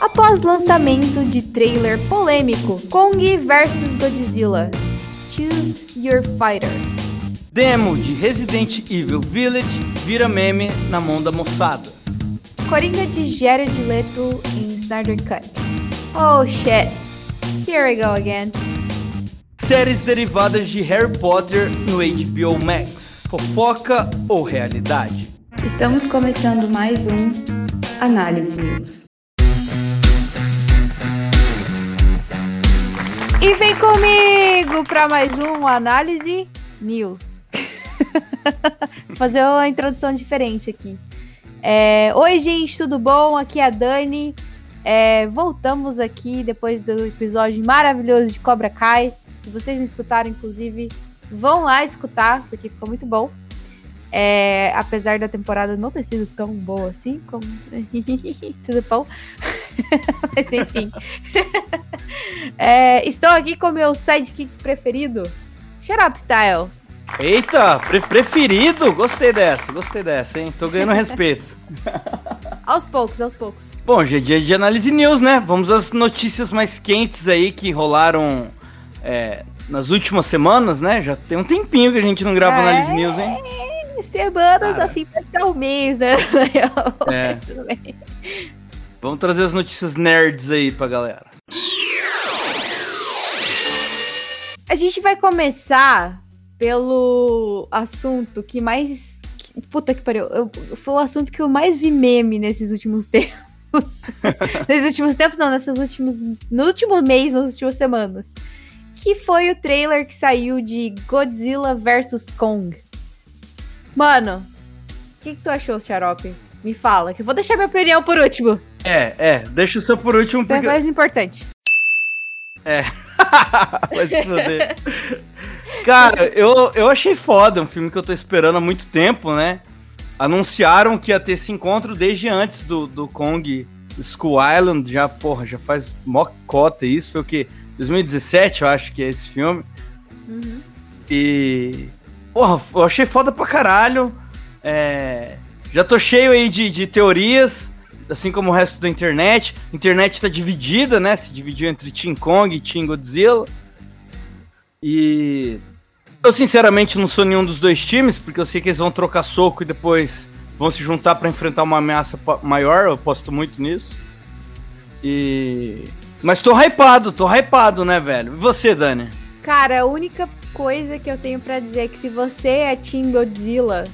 após lançamento de trailer polêmico Kong vs Godzilla. Choose Your Fighter. Demo de Resident Evil Village vira meme na mão da moçada. Coringa de Jared Leto em Snyder Cut. Oh shit. Here we go again. Séries derivadas de Harry Potter no HBO Max. Fofoca ou realidade? Estamos começando mais um Análise News. E vem comigo para mais um Análise News. Fazer uma introdução diferente aqui. É, Oi, gente, tudo bom? Aqui é a Dani. É, voltamos aqui depois do episódio maravilhoso de Cobra Kai. Se vocês não escutaram, inclusive, vão lá escutar, porque ficou muito bom. É, apesar da temporada não ter sido tão boa assim, como. Tudo bom? Mas enfim. é, estou aqui com meu sidekick preferido, Shut Up Styles. Eita, pre preferido? Gostei dessa, gostei dessa, hein? Tô ganhando respeito. aos poucos, aos poucos. Bom, hoje é dia de análise news, né? Vamos às notícias mais quentes aí que rolaram é, nas últimas semanas, né? Já tem um tempinho que a gente não grava é... análise news, hein? Semanas Cara. assim pra ficar um mês, né? É. Vamos trazer as notícias nerds aí pra galera. A gente vai começar pelo assunto que mais. Puta que pariu. Eu, foi o assunto que eu mais vi meme nesses últimos tempos. nesses últimos tempos, não, nesses últimos. No último mês, nas últimas semanas. Que foi o trailer que saiu de Godzilla vs Kong. Mano, o que, que, tu achou, Xarope? Me fala, que eu vou deixar minha opinião por último. É, é, deixa o seu por último porque... É mais importante. É. Vai se foder. Cara, eu, eu achei foda, um filme que eu tô esperando há muito tempo, né? Anunciaram que ia ter esse encontro desde antes do, do Kong School Island, já, porra, já faz mó cota isso, foi o que? 2017, eu acho que é esse filme. Uhum. E. Porra, eu achei foda pra caralho. É, já tô cheio aí de, de teorias, assim como o resto da internet. A internet tá dividida, né? Se dividiu entre Team Kong e Team Godzilla. E eu sinceramente não sou nenhum dos dois times, porque eu sei que eles vão trocar soco e depois vão se juntar para enfrentar uma ameaça maior, eu aposto muito nisso. E mas tô hypado, tô hypado, né, velho? E você, Dani? Cara, a única coisa que eu tenho para dizer é que se você é Team Godzilla,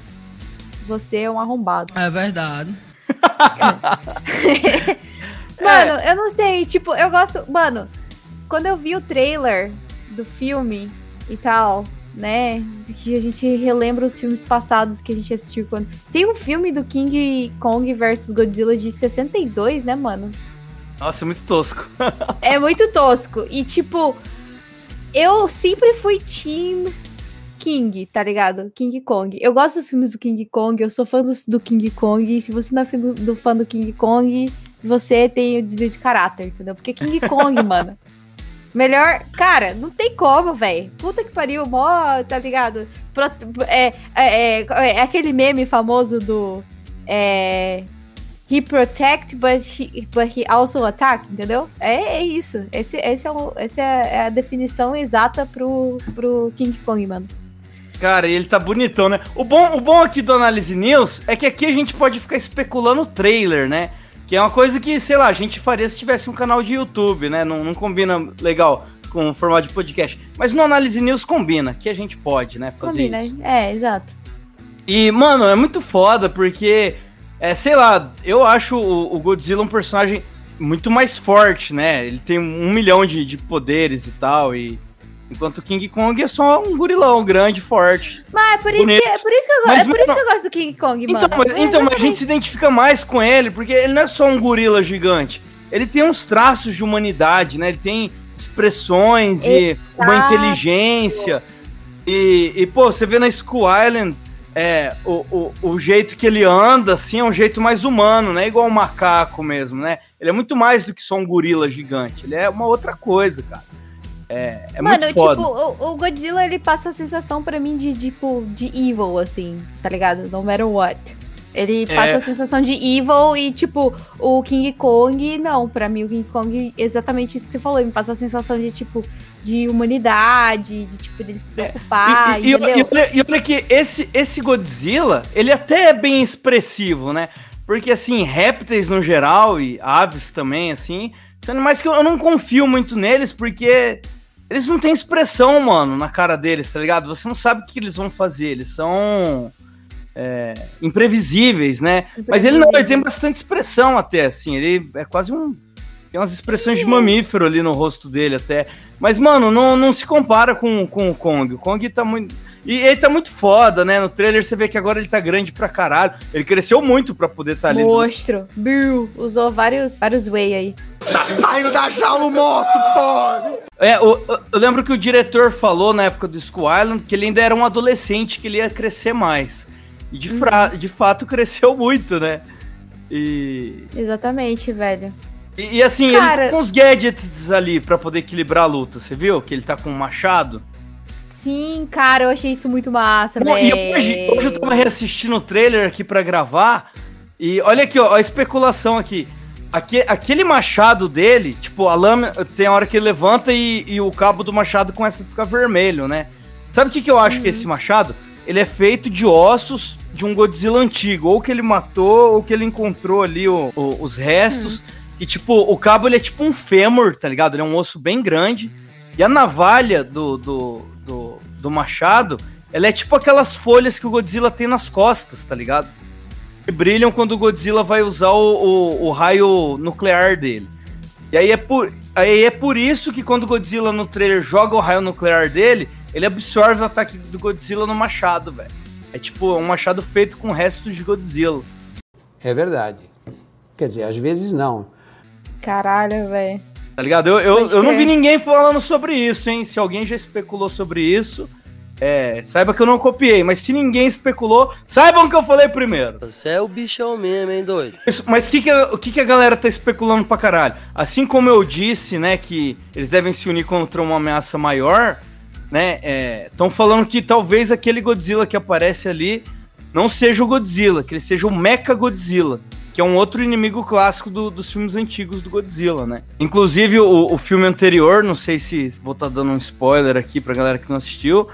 você é um arrombado. É verdade. mano, é. eu não sei, tipo, eu gosto. Mano, quando eu vi o trailer do filme e tal, né? Que a gente relembra os filmes passados que a gente assistiu quando. Tem um filme do King Kong versus Godzilla de 62, né, mano? Nossa, é muito tosco. é muito tosco. E tipo, eu sempre fui Team King, tá ligado? King Kong. Eu gosto dos filmes do King Kong, eu sou fã do, do King Kong. E se você não é fã do, do, fã do King Kong, você tem o desvio de caráter, entendeu? Porque King Kong, mano. Melhor. Cara, não tem como, velho. Puta que pariu, mó, tá ligado? Pro, é, é, é, é, aquele meme famoso do. É, he protect, but he, but he also attack, entendeu? É, é isso. Esse, esse é o, essa é, é a definição exata pro, pro King Kong, mano. Cara, ele tá bonitão, né? O bom, o bom aqui do Análise News é que aqui a gente pode ficar especulando o trailer, né? Que é uma coisa que, sei lá, a gente faria se tivesse um canal de YouTube, né? Não, não combina legal com o formato de podcast. Mas no Análise News combina, que a gente pode, né? Fazer combina, isso. é, exato. E, mano, é muito foda porque, é, sei lá, eu acho o, o Godzilla um personagem muito mais forte, né? Ele tem um milhão de, de poderes e tal, e Enquanto o King Kong é só um gurilão grande, forte. Mas é por isso, que, é por isso que eu, mas, é por isso que eu gosto do King Kong, então, mano. Mas, é então, mas a gente se identifica mais com ele, porque ele não é só um gorila gigante. Ele tem uns traços de humanidade, né? Ele tem expressões Exato. e uma inteligência. E, e, pô, você vê na School Island é, o, o, o jeito que ele anda, assim, é um jeito mais humano, né? Igual um macaco mesmo, né? Ele é muito mais do que só um gorila gigante. Ele é uma outra coisa, cara. É, é Mano, muito foda. tipo, o, o, Godzilla ele passa a sensação para mim de tipo de evil assim, tá ligado? No matter what. Ele passa É. a sensação de evil e, tipo, o King Kong, não. Pra mim, o King Kong, exatamente isso que você falou. Ele me passa a sensação de, tipo, de humanidade, de, tipo, dele se preocupar, e, e- e- e olha, e olha que esse, esse Godzilla, ele até é bem expressivo, né? Porque, assim, répteis no geral e aves também, assim, são animais que eu, eu não confio muito neles, porque eles não têm expressão, mano, na cara deles, tá ligado? Você não sabe o que eles vão fazer, eles são é, imprevisíveis, né? Mas ele não, ele tem bastante expressão até, assim, ele é quase um... Tem umas expressões de mamífero ali no rosto dele até. Mas, mano, não, não se compara com, com o Kong. O Kong tá muito. E ele tá muito foda, né? No trailer você vê que agora ele tá grande pra caralho. Ele cresceu muito pra poder estar tá ali. Monstro. Bill. Usou vários, vários way aí. Saindo da jaula o monstro, pô! É, eu, eu lembro que o diretor falou na época do Skull Island que ele ainda era um adolescente, que ele ia crescer mais. E de, fra- de fato cresceu muito, né? E, Exatamente, velho. e, e assim, Cara- ele tá com uns gadgets ali pra poder equilibrar a luta, você viu? Que ele tá com um machado. Sim, cara, eu achei isso muito massa, velho. e hoje, hoje eu tava reassistindo o trailer aqui pra gravar. E olha aqui, ó, a especulação aqui. Aque- aquele machado dele, tipo, a lâmina. Tem a hora que ele levanta e, e o cabo do machado começa a ficar vermelho, né? Sabe o que, que eu acho que esse machado? Ele é feito de ossos de um Godzilla antigo. Ou que ele matou, ou que ele encontrou ali o- o- os restos. E, tipo, o cabo ele é tipo um fêmur, tá ligado? Ele é um osso bem grande. E a navalha do, do, do, do machado, ela é tipo aquelas folhas que o Godzilla tem nas costas, tá ligado? Que brilham quando o Godzilla vai usar o, o, o raio nuclear dele. E aí é, por, aí é por isso que quando o Godzilla no trailer joga o raio nuclear dele, ele absorve o ataque do Godzilla no machado, velho. É tipo um machado feito com restos de Godzilla. É verdade. Quer dizer, às vezes não. Caralho, velho. Tá ligado? Eu, eu, eu não vi ninguém falando sobre isso, hein? Se alguém já especulou sobre isso, é, saiba que eu não copiei. Mas se ninguém especulou, saibam que eu falei primeiro. Você é o bichão mesmo, hein, doido? Isso- mas o que, que, a- o que, que a galera tá especulando pra caralho? Assim como eu disse, né, que eles devem se unir contra uma ameaça maior, né? Estão falando que talvez aquele Godzilla que aparece ali não seja o Godzilla, que ele seja o Mecha Godzilla, que é um outro inimigo clássico do- dos filmes antigos do Godzilla, né? Inclusive o, o filme anterior, não sei se vou estar dando um spoiler aqui pra galera que não assistiu,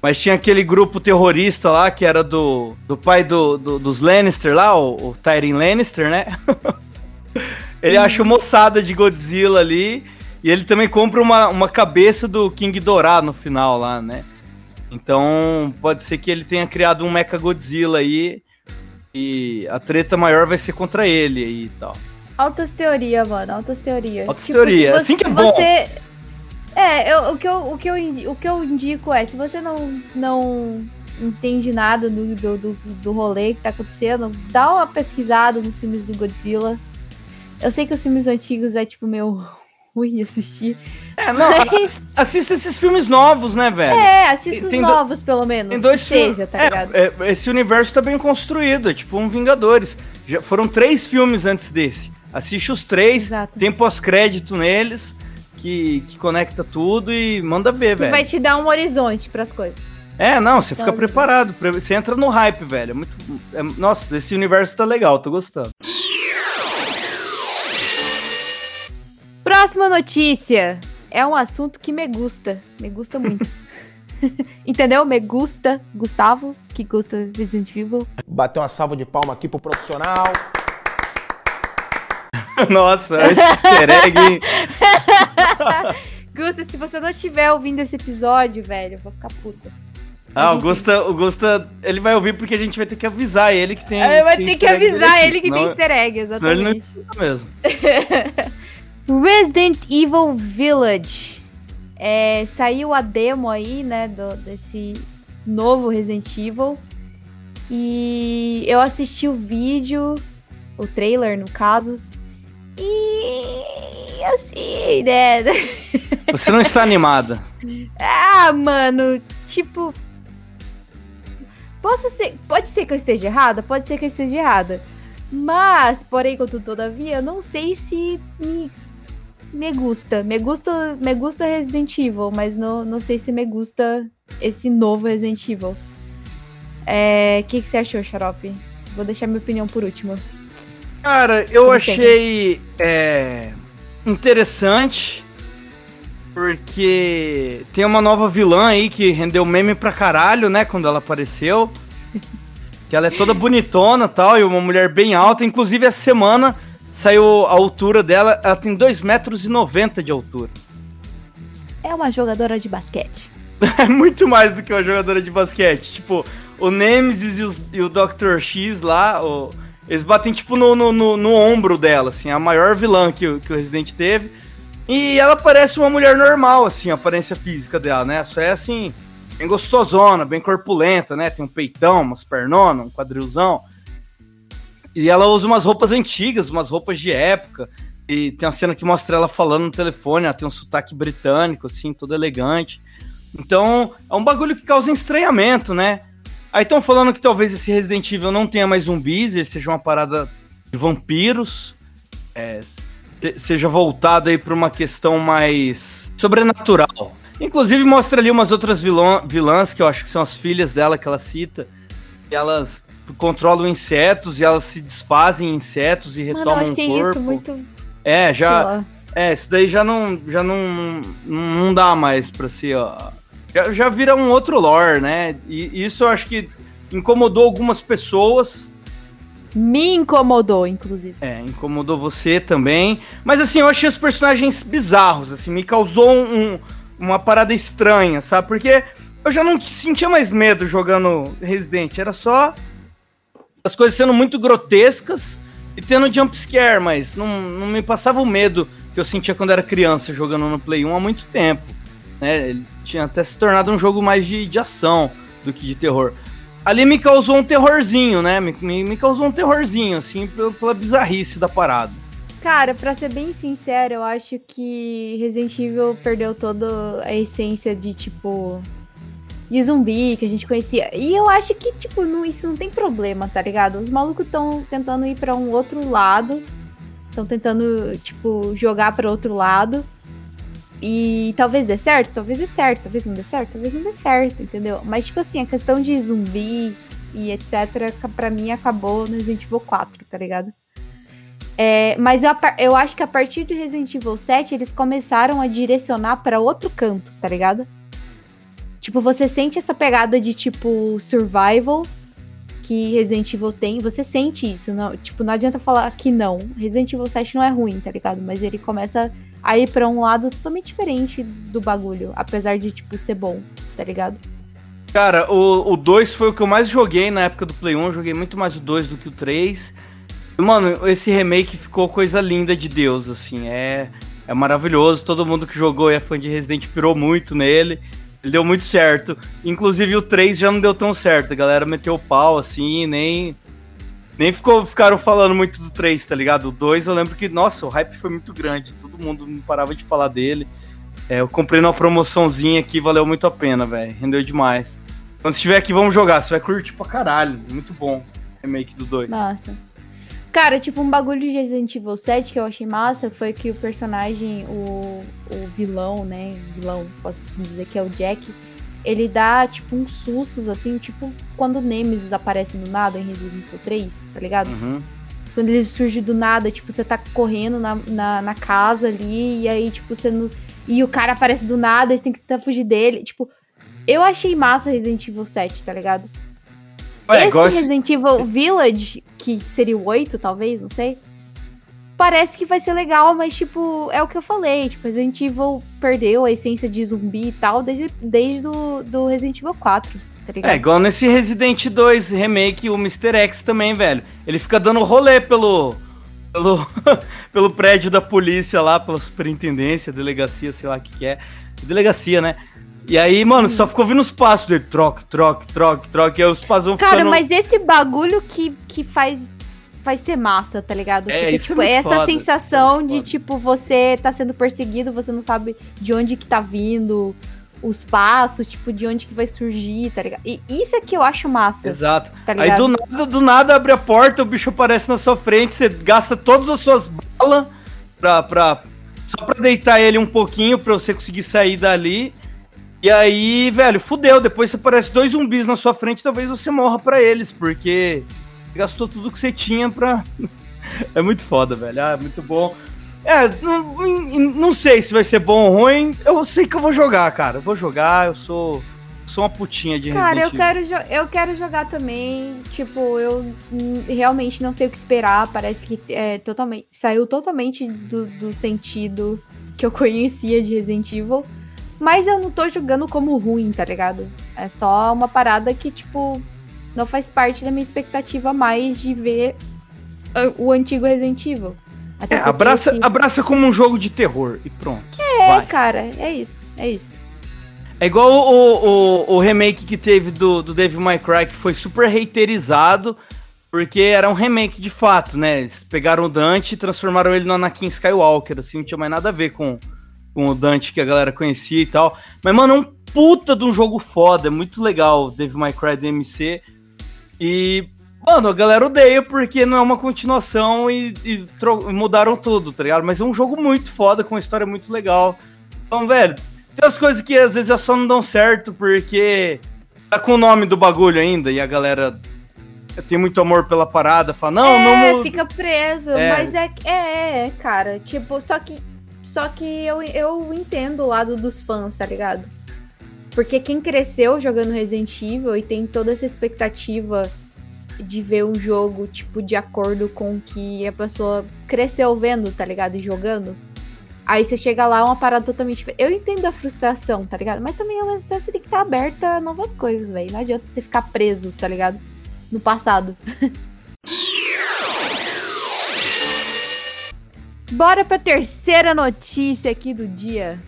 mas tinha aquele grupo terrorista lá, que era do, do pai do, do- dos Lannister lá, o, o Tyrion Lannister, né? ele acha moçada de Godzilla ali, e ele também compra uma, uma cabeça do King Dorá no final lá, né? Então, pode ser que ele tenha criado um Mecha Godzilla aí, e a treta maior vai ser contra ele aí e tal. Altas teorias, mano, altas teorias. Altas teorias, se assim que é bom. Você... É, eu- o, que eu, o, que eu, indi- o que eu indico é, se você não, não entende nada do, do, do, do rolê que tá acontecendo, dá uma pesquisada nos filmes do Godzilla. Eu sei que os filmes antigos é, tipo, meio ruim assistir. É, não, Mas- ass- assista esses filmes novos, né, velho? É, assista os Tem do- novos, pelo menos. Tem dois que seja, filmes. tá é, ligado? é, esse universo tá bem construído, é tipo um Vingadores. Já foram três filmes antes desse. Assiste os três, Exato. tem pós-crédito neles, que, que conecta tudo e manda ver, E velho. vai te dar um horizonte pras coisas. É, não, você fica preparado. Você entra no hype, velho. É muito. é- nossa, esse universo tá legal, tô gostando. Próxima notícia. É um assunto que me gusta. Me gusta muito. Entendeu? Me gusta. Gustavo, que gusta Resident Evil. Bateu uma salva de palma aqui pro profissional. nossa, esse easter egg. Gusta, se você não estiver ouvindo esse episódio, velho, eu vou ficar puta. Ah, o. Gusta, o Gusta, ele vai ouvir porque a gente vai ter que avisar ele que tem. Eu vou ter que avisar ele que senão- tem easter egg, Senão ele não exatamente. mesmo. Resident Evil Village. É, saiu a demo aí, né, do- desse novo Resident Evil. E eu assisti o vídeo, o trailer no caso. E assim, né? Você não está animada. Ah, mano, tipo. Posso ser, pode ser que eu esteja errada? Pode ser que eu esteja errada. Mas, porém, contudo, todavia, eu não sei se me, me gusta. Me gusta, me gusta Resident Evil, mas não, não sei se me gusta esse novo Resident Evil. É, O que, que você achou, Xarope? Vou deixar minha opinião por último. Cara, eu Como achei é, interessante. Porque tem uma nova vilã aí que rendeu meme pra caralho, né? Quando ela apareceu. Que ela é toda bonitona e tal, e uma mulher bem alta. Inclusive, essa semana saiu a altura dela, ela tem 2,90 metros e 90 de altura. É uma jogadora de basquete. É muito mais do que uma jogadora de basquete. Tipo, o Nemesis e, os- e o Dr. X lá, o- eles batem tipo no, no, no- no ombro dela, assim, a maior vilã que, o- que o Resident teve. E ela parece uma mulher normal, assim, a aparência física dela, né? Só é assim, bem gostosona, bem corpulenta, né? Tem um peitão, umas pernonas, um quadrilzão. E ela usa umas roupas antigas, umas roupas de época. E tem uma cena que mostra ela falando no telefone, ela tem um sotaque britânico, assim, todo elegante. Então, é um bagulho que causa estranhamento, né? Aí estão falando que talvez esse Resident Evil não tenha mais zumbis, ele seja uma parada de vampiros, é, se- seja voltado aí pra uma questão mais sobrenatural. Inclusive mostra ali umas outras vilã, vilãs, que eu acho que são as filhas dela que ela cita, e elas controlam insetos e elas se desfazem em insetos e Mano, retomam acho o que é corpo. isso, muito. É, já, é, isso daí já não, já não, não dá mais pra ser, ó. Já, já vira um outro lore, né? E isso eu acho que incomodou algumas pessoas. Me incomodou, inclusive. É, incomodou você também. Mas assim, eu achei os personagens bizarros, assim, me causou um- uma parada estranha, sabe? Porque eu já não sentia mais medo jogando Resident, era só as coisas sendo muito grotescas e tendo jump scare, mas não, não me passava o medo que eu sentia quando era criança jogando no Play 1 há muito tempo. Né? Ele tinha até se tornado um jogo mais de, de ação do que de terror. Ali me causou um terrorzinho, né? Me, me, me causou um terrorzinho, assim, pela, pela bizarrice da parada. Cara, pra ser bem sincero, eu acho que Resident Evil perdeu toda a essência de, tipo, de zumbi que a gente conhecia. E eu acho que, tipo, não, isso não tem problema, tá ligado? Os malucos estão tentando ir pra um outro lado. Estão tentando, tipo, jogar pra outro lado. E talvez dê certo, talvez dê certo, talvez não dê certo, talvez não dê certo, entendeu? Mas, tipo assim, a questão de zumbi e etc, pra mim acabou no Resident Evil 4, tá ligado? É, mas eu, eu acho que a partir do Resident Evil 7, eles começaram a direcionar pra outro canto, tá ligado? Tipo, você sente essa pegada de, tipo, survival que Resident Evil tem. Você sente isso. Não, tipo, não adianta falar que não. Resident Evil 7 não é ruim, tá ligado? Mas ele começa a ir pra um lado totalmente diferente do bagulho. Apesar de, tipo, ser bom, tá ligado? Cara, o, o 2 foi o que eu mais joguei na época do Play 1. Eu joguei muito mais o 2 do que o 3. E, Mano, esse remake ficou coisa linda de Deus, assim. É, é maravilhoso. Todo mundo que jogou e é fã de Resident pirou muito nele. Deu muito certo. Inclusive o 3 já não deu tão certo. A galera meteu o pau, assim, nem. Nem ficou, ficaram falando muito do 3, tá ligado? O 2 eu lembro que, nossa, o hype foi muito grande. Todo mundo não parava de falar dele. É, eu comprei numa promoçãozinha aqui, valeu muito a pena, velho. Rendeu demais. Quando estiver aqui, vamos jogar. Você vai curtir pra caralho. Muito bom. Remake do 2. Nossa. Cara, tipo, um bagulho de Resident Evil 7 que eu achei massa foi que o personagem, o, o vilão, né? Vilão, posso assim dizer que é o Jack. Ele dá, tipo, uns sustos, assim, tipo, quando o Nemesis aparece do nada em Resident Evil 3, tá ligado? Uhum. Quando ele surge do nada, tipo, você tá correndo na, na, na casa ali, e aí, tipo, você não. E o cara aparece do nada, e você tem que tentar fugir dele. Tipo, eu achei massa Resident Evil 7, tá ligado? Ué, Esse esse- Resident Evil Village, que seria o 8, talvez, não sei. Parece que vai ser legal, mas, tipo, é o que eu falei. Tipo, Resident Evil perdeu a essência de zumbi e tal desde, desde o do Resident Evil 4, tá ligado? É, igual nesse Resident 2 Remake, o Mr. X também, velho. Ele fica dando rolê pelo. pelo, pelo prédio da polícia lá, pela superintendência, delegacia, sei lá o que, que é. Delegacia, né? E aí, mano, só ficou ouvindo os passos dele. Troque, troque, troque, troque. E aí os passos vão Cara, ficando... mas esse bagulho que, que faz vai ser massa, tá ligado? É, Porque, isso é tipo, muito essa foda, sensação é de, foda. tipo, você tá sendo perseguido, você não sabe de onde que tá vindo os passos, tipo, de onde que vai surgir, tá ligado? E isso é que eu acho massa, Exato. tá Aí do nada, do nada abre a porta, o bicho aparece na sua frente, você gasta todas as suas balas pra, pra, só pra deitar ele um pouquinho pra você conseguir sair dali. E aí, velho, fudeu. Depois você aparece dois zumbis na sua frente, talvez você morra pra eles, porque gastou tudo que você tinha pra. é muito foda, velho. Ah, é muito bom. É, não, não sei se vai ser bom ou ruim. Eu sei que eu vou jogar, cara. Eu vou jogar, eu sou. Sou uma putinha de Cara, eu Resident quero, eu quero jogar também. Tipo, eu realmente não sei o que esperar. Parece que é totalmente. Saiu totalmente do, do sentido que eu conhecia de Resident Evil. Mas eu não tô jogando como ruim, tá ligado? É só uma parada que, tipo, não faz parte da minha expectativa mais de ver o antigo Resident Evil. Até É, abraça, esse- abraça como um jogo de terror e pronto. É, Vai. cara, é isso, é isso. É igual o, o, o remake que teve do, do Devil May Cry, que foi super haterizado, porque era um remake de fato, né? Eles pegaram o Dante e transformaram ele no Anakin Skywalker, assim, não tinha mais nada a ver com, com o Dante que a galera conhecia e tal. Mas, mano, é um puta de um jogo foda, é muito legal o Devil May Cry DMC. E, mano, a galera odeia porque não é uma continuação e, e mudaram tudo, tá ligado? Mas é um jogo muito foda, com uma história muito legal. Então, velho, tem as coisas que às vezes só não dão certo porque tá com o nome do bagulho ainda e a galera tem muito amor pela parada, fala, não, é, não muda. fica preso, É. mas é, é, é, cara, tipo, só que só que eu, eu entendo o lado dos fãs, tá ligado? Porque quem cresceu jogando Resident Evil e tem toda essa expectativa de ver um jogo, tipo, de acordo com que a pessoa cresceu vendo, tá ligado? E jogando. Aí você chega lá, é uma parada totalmente diferente. Eu entendo a frustração, tá ligado? Mas também ao mesmo tempo você tem que estar aberta a novas coisas, velho. Não adianta você ficar preso, tá ligado? No passado. Bora pra terceira notícia aqui do dia.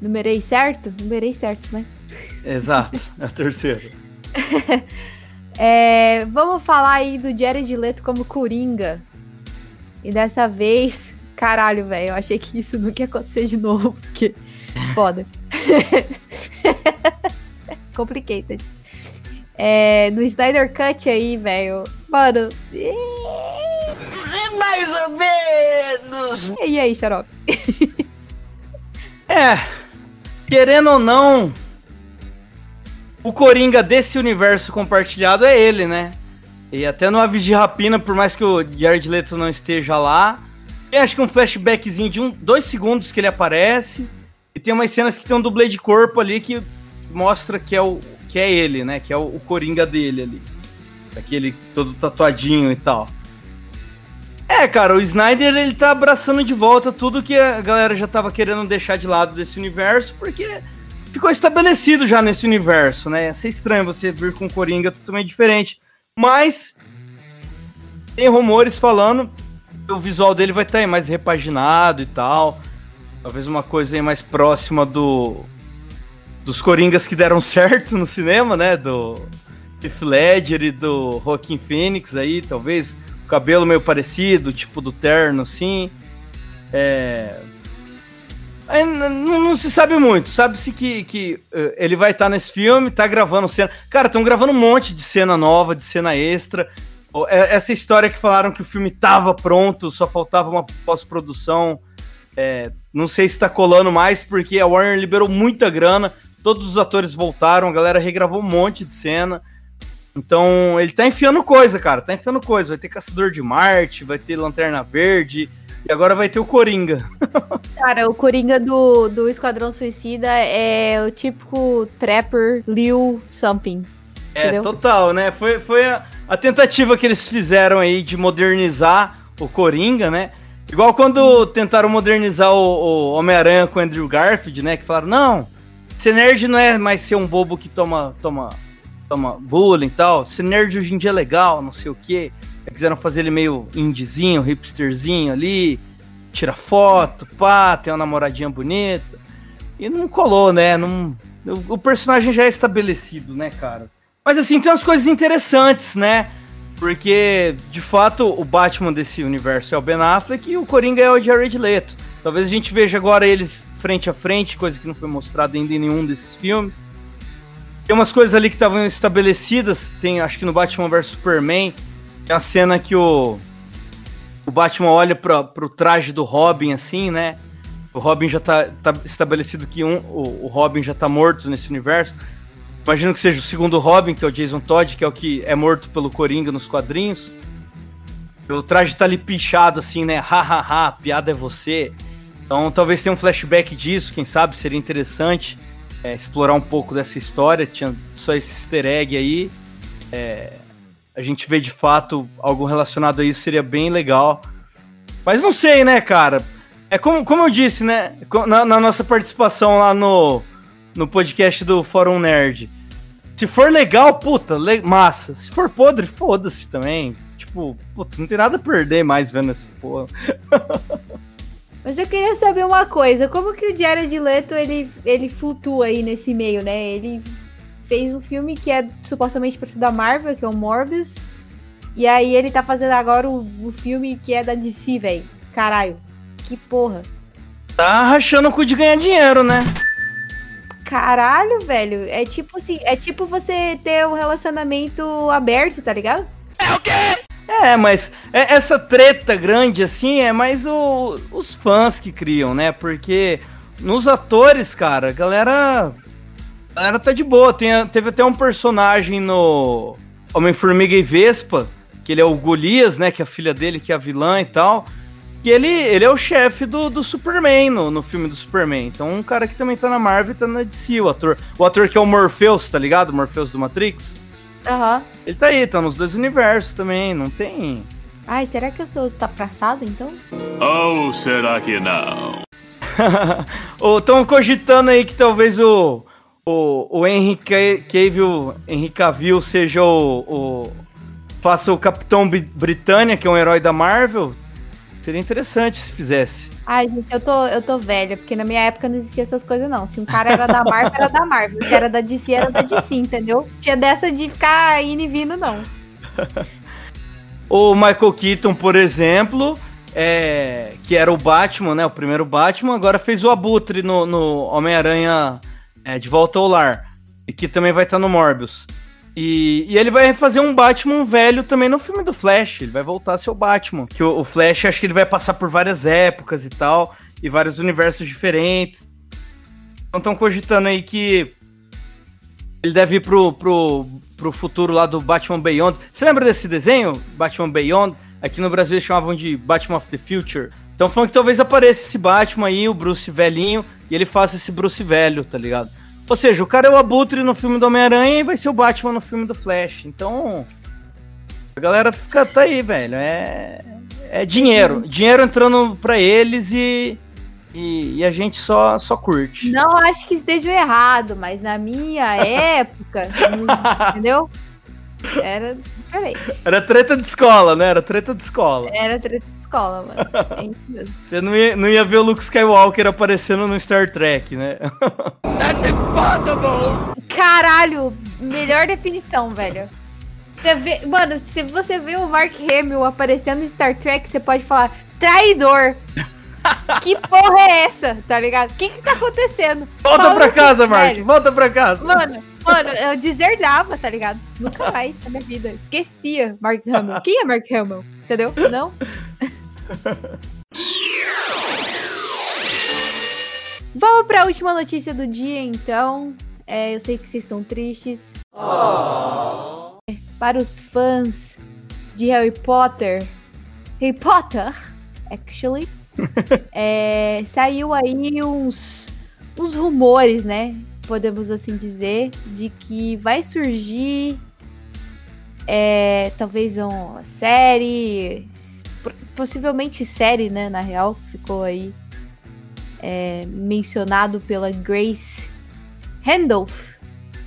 Numerei certo? Numerei certo, né? Exato, é a terceira. É, vamos falar aí do Jared Leto como Coringa. E dessa vez, caralho, velho, eu achei que isso nunca ia acontecer de novo, porque foda. Complicated. É, no Snyder Cut aí, velho, mano. Mais ou menos. E aí, Xarope? É, querendo ou não, o Coringa desse universo compartilhado é ele, né? E até no Aves de Rapina, por mais que o Jared Leto não esteja lá, tem acho que um flashbackzinho de um, dois segundos que ele aparece. E tem umas cenas que tem um dublê de corpo ali que mostra que é, o, que é ele, né? Que é o, o Coringa dele ali. Aquele todo tatuadinho e tal. É, cara, o Snyder ele tá abraçando de volta tudo que a galera já tava querendo deixar de lado desse universo, porque ficou estabelecido já nesse universo, né? Ia ser estranho você vir com Coringa totalmente diferente. Mas tem rumores falando que o visual dele vai estar aí mais repaginado e tal. Talvez uma coisa aí mais próxima do dos Coringas que deram certo no cinema, né? Do Heath Ledger e do Joaquin Phoenix aí, talvez cabelo meio parecido, tipo do terno, assim. É... aí não, não se sabe muito. Sabe-se que, que eh, ele vai estar nesse filme, tá gravando cena. Cara, estão gravando um monte de cena nova, de cena extra. É- Essa história que falaram que o filme tava pronto, só faltava uma pós-produção. é, não sei se tá colando mais, porque a Warner liberou muita grana, todos os atores voltaram, a galera regravou um monte de cena. Então, ele tá enfiando coisa, cara, tá enfiando coisa. Vai ter Caçador de Marte, vai ter Lanterna Verde, e agora vai ter o Coringa. Cara, o Coringa do, do Esquadrão Suicida é o típico trapper Liu something. É, Entendeu? total, né? Foi, foi a, a tentativa que eles fizeram aí de modernizar o Coringa, né? Igual quando tentaram modernizar o, o Homem-Aranha com o Andrew Garfield, né? Que falaram, não, ser nerd não é mais ser um bobo que toma, toma, toma bullying e tal. Ser nerd hoje em dia é legal, não sei o quê. Quiseram fazer ele meio indiezinho, hipsterzinho ali, tira foto, pá, tem uma namoradinha bonita. E não colou, né? Não, o personagem já é estabelecido, né, cara? Mas assim, tem umas coisas interessantes, né? Porque, de fato, o Batman desse universo é o Ben Affleck e o Coringa é o Jared Leto. Talvez a gente veja agora eles frente a frente, coisa que não foi mostrada ainda em nenhum desses filmes. Tem umas coisas ali que estavam estabelecidas, tem acho que no Batman vs Superman, tem a cena que o, o Batman olha para pro traje do Robin, assim, né? O Robin já tá, tá estabelecido que um, o, o Robin já tá morto nesse universo. Imagino que seja o segundo Robin, que é o Jason Todd, que é o que é morto pelo Coringa nos quadrinhos. O traje tá ali pichado assim, né? Ha, ha, ha, piada é você. Então talvez tenha um flashback disso, quem sabe seria interessante é, explorar um pouco dessa história. Tinha só esse easter egg aí. É, a gente vê de fato algo relacionado a isso, seria bem legal. Mas não sei, né, cara? É como, como eu disse, né? Na, na nossa participação lá no, no podcast do Fórum Nerd. Se for legal, puta, le massa. Se for podre, foda-se também. Tipo, puta, não tem nada a perder mais vendo essa porra. Mas eu queria saber uma coisa, como que o Jared Leto, ele, ele flutua aí nesse meio, né? Ele fez um filme que é supostamente pra ser da Marvel, que é o Morbius, e aí ele tá fazendo agora o, o filme que é da DC, velho. Caralho, que porra. Tá rachando o cu de ganhar dinheiro, né? Caralho, velho. É tipo assim, é tipo você ter um relacionamento aberto, tá ligado? É o quê? É, mas é, essa treta grande assim é mais o, os fãs que criam, né? Porque nos atores, cara, a galera. A galera tá de boa. Tem, teve até um personagem no Homem-Formiga e Vespa, que ele é o Golias, né? Que é a filha dele, que é a vilã e tal. Que ele, ele é o chefe do, do Superman no, no filme do Superman. Então, um cara que também tá na Marvel e tá na DC, o ator. O ator que é o Morpheus, tá ligado? O Morpheus do Matrix. Aham. Uhum. Ele tá aí, tá nos dois universos também, não tem. Ai, será que eu sou tá praçado então? Ou será que não? Estão cogitando aí que talvez o. O, o Henry Cavill, Henry Cavill seja o, o. Faça o Capitão Britânia, que é um herói da Marvel. Seria interessante se fizesse. Ai, gente, eu tô, eu tô velha, porque na minha época não existia essas coisas, não. Se um cara era da Marvel, era da Marvel. Se era da DC, era da DC, entendeu? Tinha dessa de ficar indo e vindo, não. o Michael Keaton, por exemplo, é, que era o Batman, né? O primeiro Batman, agora fez o Abutre no, no Homem-Aranha é, de Volta ao Lar. E que também vai estar no Morbius. E, e, ele vai fazer um Batman velho também no filme do Flash. Ele vai voltar a ser o Batman. Que o, o Flash, acho que ele vai passar por várias épocas e tal. E vários universos diferentes. Então estão cogitando aí que ele deve ir pro, pro, pro futuro lá do Batman Beyond. Você lembra desse desenho? Batman Beyond? Aqui no Brasil eles chamavam de Batman of the Future. Então falando que talvez apareça esse Batman aí, o Bruce velhinho, e ele faça esse Bruce velho, tá ligado? Ou seja, o cara é o Abutre no filme do Homem-Aranha e vai ser o Batman no filme do Flash. Então. A galera fica. Tá aí, velho. É. É dinheiro. Dinheiro entrando pra eles e. E, e, a gente só, só curte. Não acho que esteja errado, mas na minha época, entendeu? Era diferente. Era treta de escola, né? Era treta de escola. Era treta de escola, mano. É isso mesmo. Você não ia, não ia ver o Luke Skywalker aparecendo no Star Trek, né? That's impossible! Caralho, melhor definição, velho. Você vê, mano, se você vê o Mark Hamill aparecendo no Star Trek, você pode falar traidor. que porra é essa? Tá ligado? O que que tá acontecendo? Volta Paulo pra casa, Mark. Volta pra casa. Mano, Mano, eu deserdava, tá ligado? Nunca mais na minha vida. Esquecia Mark Hamill. Quem é Mark Hamill? Entendeu? Não? Vamos para a última notícia do dia, então. É, eu sei que vocês estão tristes. Oh. Para os fãs de Harry Potter, Harry Potter, actually, é, saiu aí uns, uns rumores, né? Podemos assim dizer, de que vai surgir é, talvez uma série, possivelmente série, né? Na real, ficou aí é, mencionado pela Grace Randolph,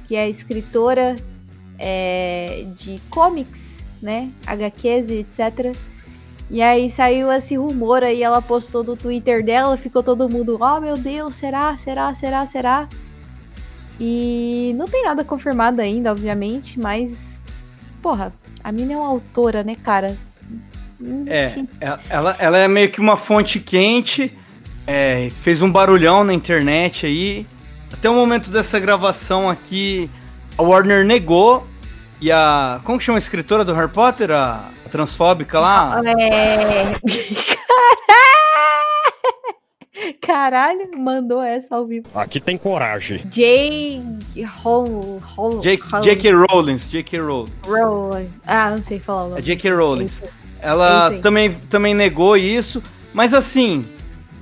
que é escritora é, de comics, né? HQs e etc. E aí saiu esse rumor aí, ela postou no Twitter dela, ficou todo mundo, oh meu Deus, será, será, será, será? E não tem nada confirmado ainda, obviamente, mas. Porra, a mina é uma autora, né, cara? É, ela, ela é meio que uma fonte quente, é, fez um barulhão na internet aí. Até o momento dessa gravação aqui, a Warner negou. E a. Como que chama a escritora do Harry Potter? A, a transfóbica lá? É. Caralho, mandou essa ao vivo. Aqui tem coragem. J. Hol- J.K. Rowling, J.K. Rowling. Rowling. Ah, não sei falar o É nome. J.K. Rowling. Isso. Ela também, também negou isso, mas assim,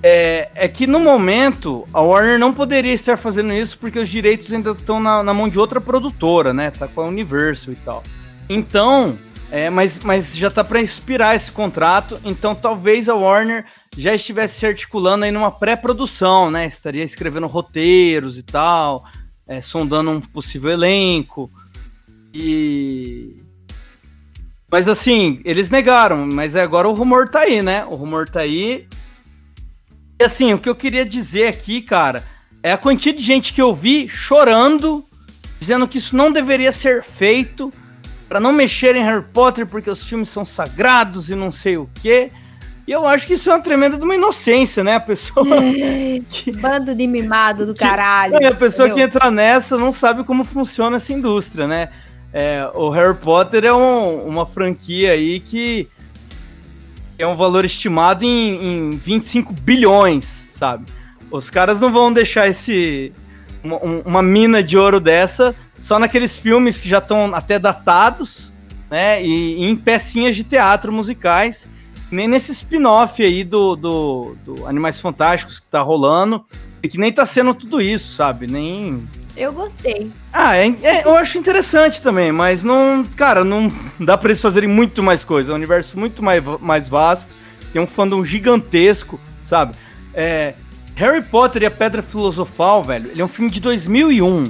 é, é que no momento a Warner não poderia estar fazendo isso porque os direitos ainda estão na, na mão de outra produtora, né? Tá com a Universal e tal. Então, é, mas, mas já tá para expirar esse contrato, então talvez a Warner já estivesse se articulando aí numa pré-produção, né? Estaria escrevendo roteiros e tal, é, sondando um possível elenco. E mas assim, eles negaram, mas agora o rumor tá aí, né? O rumor tá aí. E assim, o que eu queria dizer aqui, cara, é a quantia de gente que eu vi chorando, dizendo que isso não deveria ser feito, pra não mexer em Harry Potter porque os filmes são sagrados e não sei o quê. E eu acho que isso é uma tremenda de uma inocência, né? A pessoa, Bando de mimado do caralho. É, a pessoa que entendeu? entra nessa não sabe como funciona essa indústria, né? É, o Harry Potter é um- uma franquia aí que é um valor estimado em, em 25 bilhões, sabe? Os caras não vão deixar esse uma, um- uma mina de ouro dessa só naqueles filmes que já estão até datados, né? E, e em pecinhas de teatro musicais, nem nesse spin-off aí do, do, do Animais Fantásticos que tá rolando e que nem tá sendo tudo isso, sabe? Nem Eu gostei. ah, é- é- eu acho interessante também, mas não. Cara, não dá pra eles fazerem muito mais coisa. É um universo muito mais, mais vasto. Tem um fandom gigantesco, sabe? É, Harry Potter e a Pedra Filosofal, velho, ele é um filme de 2001.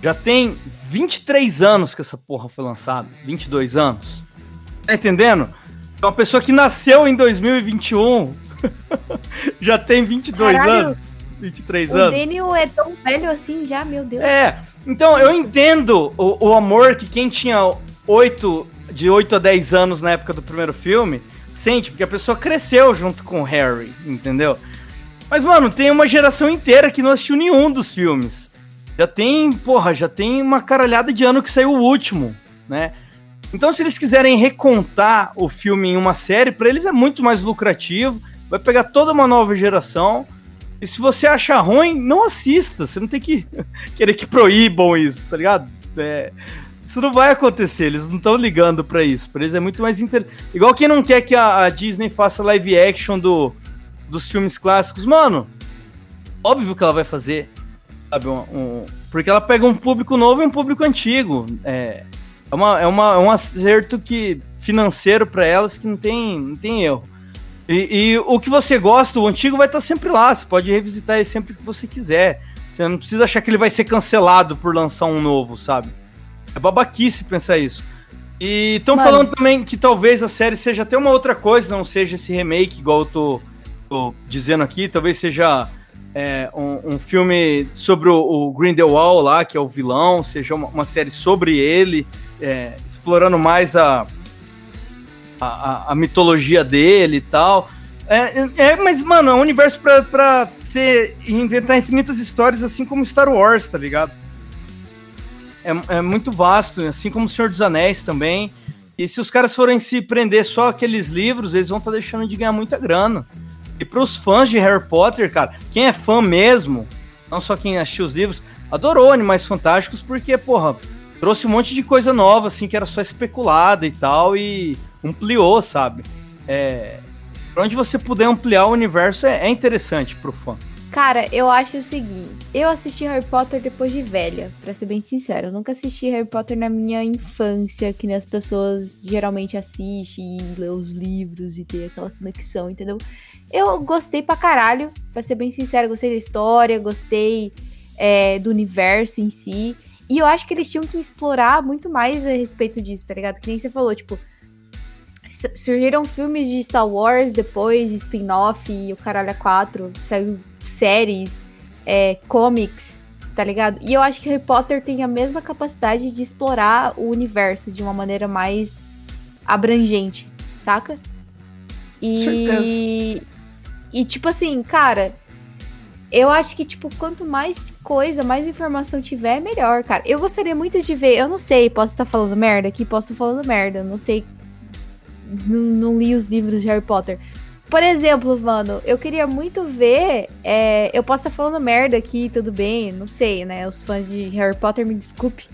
Já tem 23 anos que essa porra foi lançada. 22 anos. Tá entendendo? Uma pessoa que nasceu em 2021. já tem 22 Caralho. anos. 23 O anos. Daniel é tão velho assim já, meu Deus. É, então eu entendo o, o amor que quem tinha 8, de 8 a 10 anos na época do primeiro filme sente, porque a pessoa cresceu junto com o Harry, entendeu? Mas, mano, tem uma geração inteira que não assistiu nenhum dos filmes. Já tem, porra, já tem uma caralhada de ano que saiu o último, né? Então, se eles quiserem recontar o filme em uma série, pra eles é muito mais lucrativo, vai pegar toda uma nova geração. E se você achar ruim, não assista. Você não tem que querer que proíbam isso, tá ligado? É, isso não vai acontecer, eles não estão ligando pra isso. Pra eles é muito mais inter... Igual quem não quer que a, a Disney faça live action do, dos filmes clássicos. Mano, óbvio que ela vai fazer. Sabe, um, um- porque ela pega um público novo e um público antigo. É, é, uma, é, uma, é um acerto que, financeiro pra elas que não tem, não tem erro. E, e o que você gosta, o antigo vai estar sempre lá. Você pode revisitar ele sempre que você quiser. Você não precisa achar que ele vai ser cancelado por lançar um novo, sabe? É babaquice pensar isso. E estão falando também que talvez a série seja até uma outra coisa, não seja esse remake, igual eu tô, tô dizendo aqui. Talvez seja é, um, um filme sobre o, o Grindelwald lá, que é o vilão, seja uma, uma série sobre ele, é, explorando mais a, a, a- mitologia dele e tal. É, é, mas, mano, é um universo pra, pra você inventar infinitas histórias, assim como Star Wars, tá ligado? É, é muito vasto, assim como o Senhor dos Anéis também. E se os caras forem se prender só aqueles livros, eles vão estar deixando de ganhar muita grana. E pros fãs de Harry Potter, cara, quem é fã mesmo, não só quem assistiu os livros, adorou Animais Fantásticos porque, porra, trouxe um monte de coisa nova, assim, que era só especulada e tal, e ampliou, sabe? É, pra onde você puder ampliar o universo é, é interessante pro fã. Cara, eu acho o seguinte. Eu assisti Harry Potter depois de velha, pra ser bem sincero. Eu nunca assisti Harry Potter na minha infância, que nem as pessoas geralmente assistem e lê os livros e tem aquela conexão, entendeu? Eu gostei pra caralho, pra ser bem sincero. Gostei da história, gostei é, do universo em si. E eu acho que eles tinham que explorar muito mais a respeito disso, tá ligado? Que nem você falou, tipo, surgiram filmes de Star Wars depois, de spin-off e o caralho a 4, saiu séries, é, comics, tá ligado? E eu acho que Harry Potter tem a mesma capacidade de explorar o universo de uma maneira mais abrangente, saca? E. E tipo assim, cara, eu acho que, tipo, quanto mais coisa, mais informação tiver, melhor, cara. Eu gostaria muito de ver, eu não sei, posso estar falando merda aqui, posso estar falando merda, não sei. Não, não li os livros de Harry Potter. Por exemplo, mano, eu queria muito ver. é, eu posso estar falando merda aqui, tudo bem, não sei, né? Os fãs de Harry Potter me desculpe.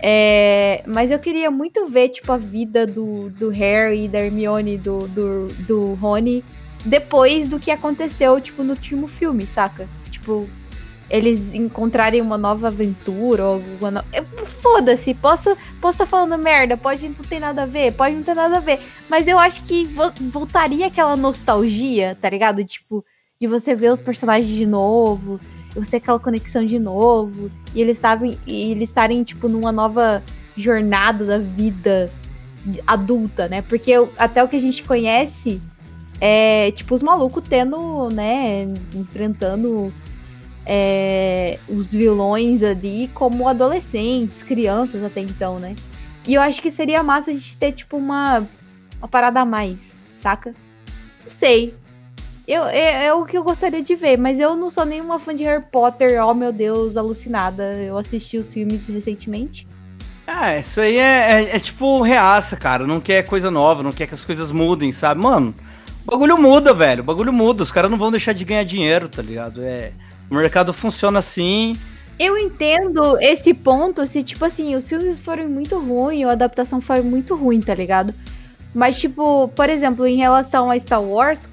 É, mas eu queria muito ver, tipo, a vida do, do Harry, da Hermione, do, do, do Rony, depois do que aconteceu, tipo, no último filme, saca? Tipo, eles encontrarem uma nova aventura ou alguma no... Foda-se, posso estar falando merda, pode não ter nada a ver, pode não ter nada a ver, mas eu acho que vo- voltaria aquela nostalgia, tá ligado? Tipo, de você ver os personagens de novo, você ter aquela conexão de novo, e eles estavam e eles estarem tipo numa nova jornada da vida adulta, né? Porque eu- até o que a gente conhece é tipo os malucos tendo, né, enfrentando é, os vilões ali como adolescentes, crianças até então, né? E eu acho que seria massa a gente ter, tipo, uma, uma parada a mais, saca? Não sei. Eu, é, é o que eu gostaria de ver, mas eu não sou nenhuma fã de Harry Potter, oh meu Deus, alucinada. Eu assisti os filmes recentemente. Ah, isso aí é, é- é tipo reaça, cara. Não quer coisa nova, não quer que as coisas mudem, sabe? Mano, o bagulho muda, velho. O bagulho muda. Os caras não vão deixar de ganhar dinheiro, tá ligado? É, o mercado funciona assim. Eu entendo esse ponto se, tipo assim, os filmes foram muito ruins, a adaptação foi muito ruim, tá ligado? Mas, tipo, por exemplo, em relação a Star Wars,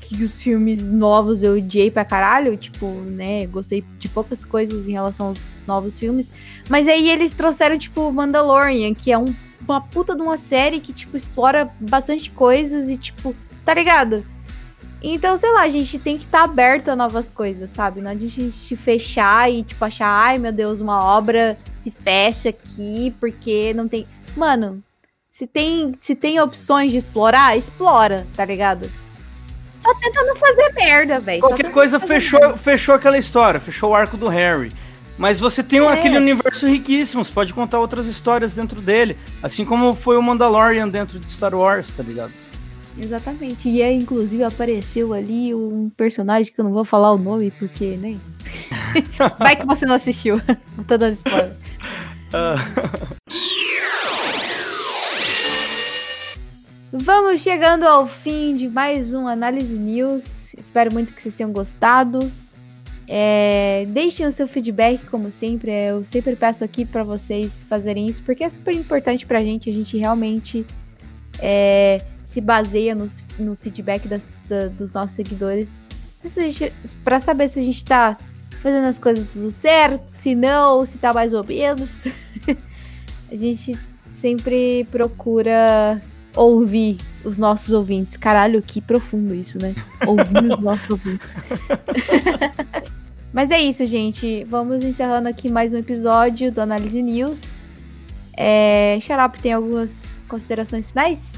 que os filmes novos eu odiei pra caralho, tipo, né, gostei de poucas coisas em relação aos novos filmes. Mas aí eles trouxeram, tipo, Mandalorian, que é um- uma puta de uma série que, tipo, explora bastante coisas e, tipo, tá ligado? Então, sei lá, a gente tem que estar aberto a novas coisas, sabe? Não adianta a gente se fechar e, tipo, achar, ai meu Deus, uma obra se fecha aqui porque não tem. Mano, se tem, se tem opções de explorar, explora, tá ligado? Só tenta não fazer merda, velho. Qualquer coisa fechou, merda. fechou aquela história, fechou o arco do Harry. Mas você tem É. aquele universo riquíssimo, você pode contar outras histórias dentro dele. Assim como foi o Mandalorian dentro de Star Wars, tá ligado? Exatamente. E aí, inclusive, apareceu ali um personagem que eu não vou falar o nome, porque, né? Vai que você não assistiu. Não tô dando spoiler. Vamos chegando ao fim de mais um Análise News. Espero muito que vocês tenham gostado. É, deixem o seu feedback, como sempre. é, Eu sempre peço aqui para vocês fazerem isso, porque é super importante pra gente. A gente realmente é, se baseia nos- no, feedback das- da- dos nossos seguidores para saber se a gente tá fazendo as coisas tudo certo, se não, se tá mais ou menos. a gente sempre procura ouvir os nossos ouvintes. Caralho, que profundo isso, né? Ouvir os nossos ouvintes. Mas é isso, gente. Vamos encerrando aqui mais um episódio do Análise News. É, Xarope, tem algumas considerações finais?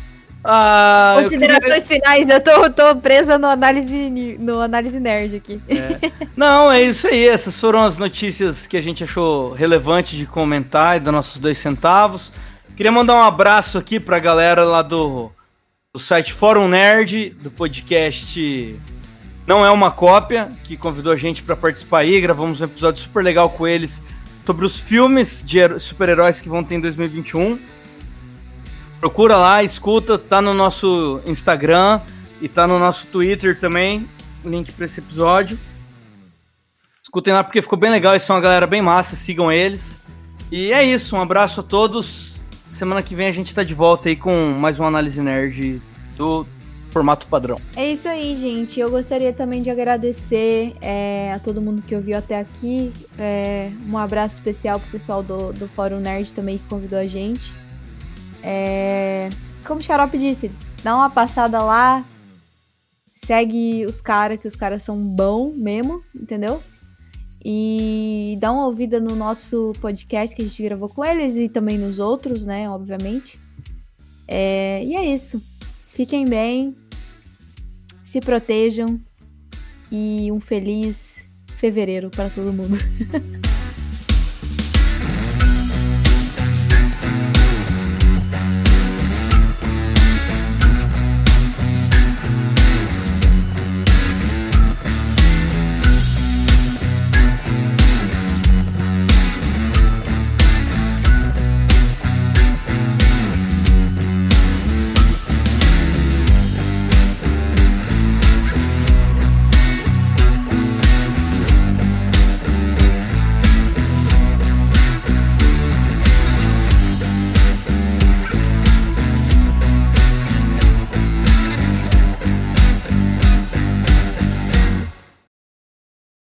Ah, eu queria- considerações finais, eu tô, tô presa no análise, no análise nerd aqui. Não, é isso aí. Essas foram as notícias que a gente achou relevante de comentar e dos nossos dois centavos. Queria mandar um abraço aqui pra galera lá do, do site Fórum Nerd, do podcast Não É Uma Cópia, que convidou a gente pra participar aí. Gravamos um episódio super legal com eles sobre os filmes de super-heróis que vão ter em 2021. Procura lá, escuta, tá no nosso Instagram e tá no nosso Twitter também, link pra esse episódio. Escutem lá porque ficou bem legal, eles são uma galera bem massa, sigam eles. E é isso, um abraço a todos. Semana que vem a gente tá de volta aí com mais uma análise nerd do formato padrão. É isso aí, gente. Eu gostaria também de agradecer é, a todo mundo que ouviu até aqui. É, um abraço especial pro pessoal do, do Fórum Nerd também que convidou a gente. É, como o Xarope disse, dá uma passada lá. Segue os caras, que os caras são bons mesmo, entendeu? E dá uma ouvida no nosso podcast que a gente gravou com eles e também nos outros, né? Obviamente. É, e é isso. Fiquem bem, se protejam e um feliz fevereiro para todo mundo.